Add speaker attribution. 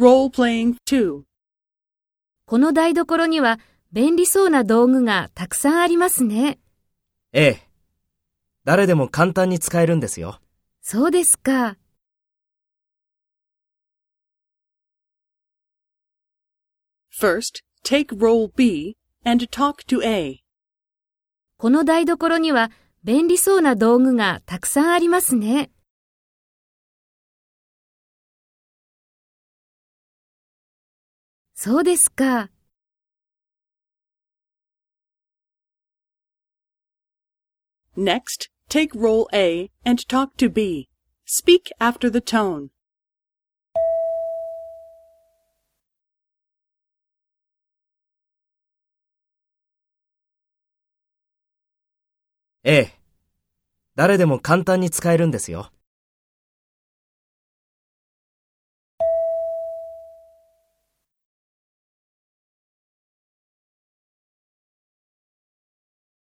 Speaker 1: Role-playing 2.
Speaker 2: この台所には便利そうな道具がたくさんありますね。
Speaker 3: ええ。誰でも簡単に使えるんですよ。
Speaker 2: そうですか。
Speaker 1: First, take role B and talk to A.
Speaker 2: この台所には便利そうな道具がたくさんありますね。そうですか。
Speaker 1: Next, take role A and talk to B. Speak after the tone.
Speaker 3: ええ。誰でも簡単に使えるんですよ。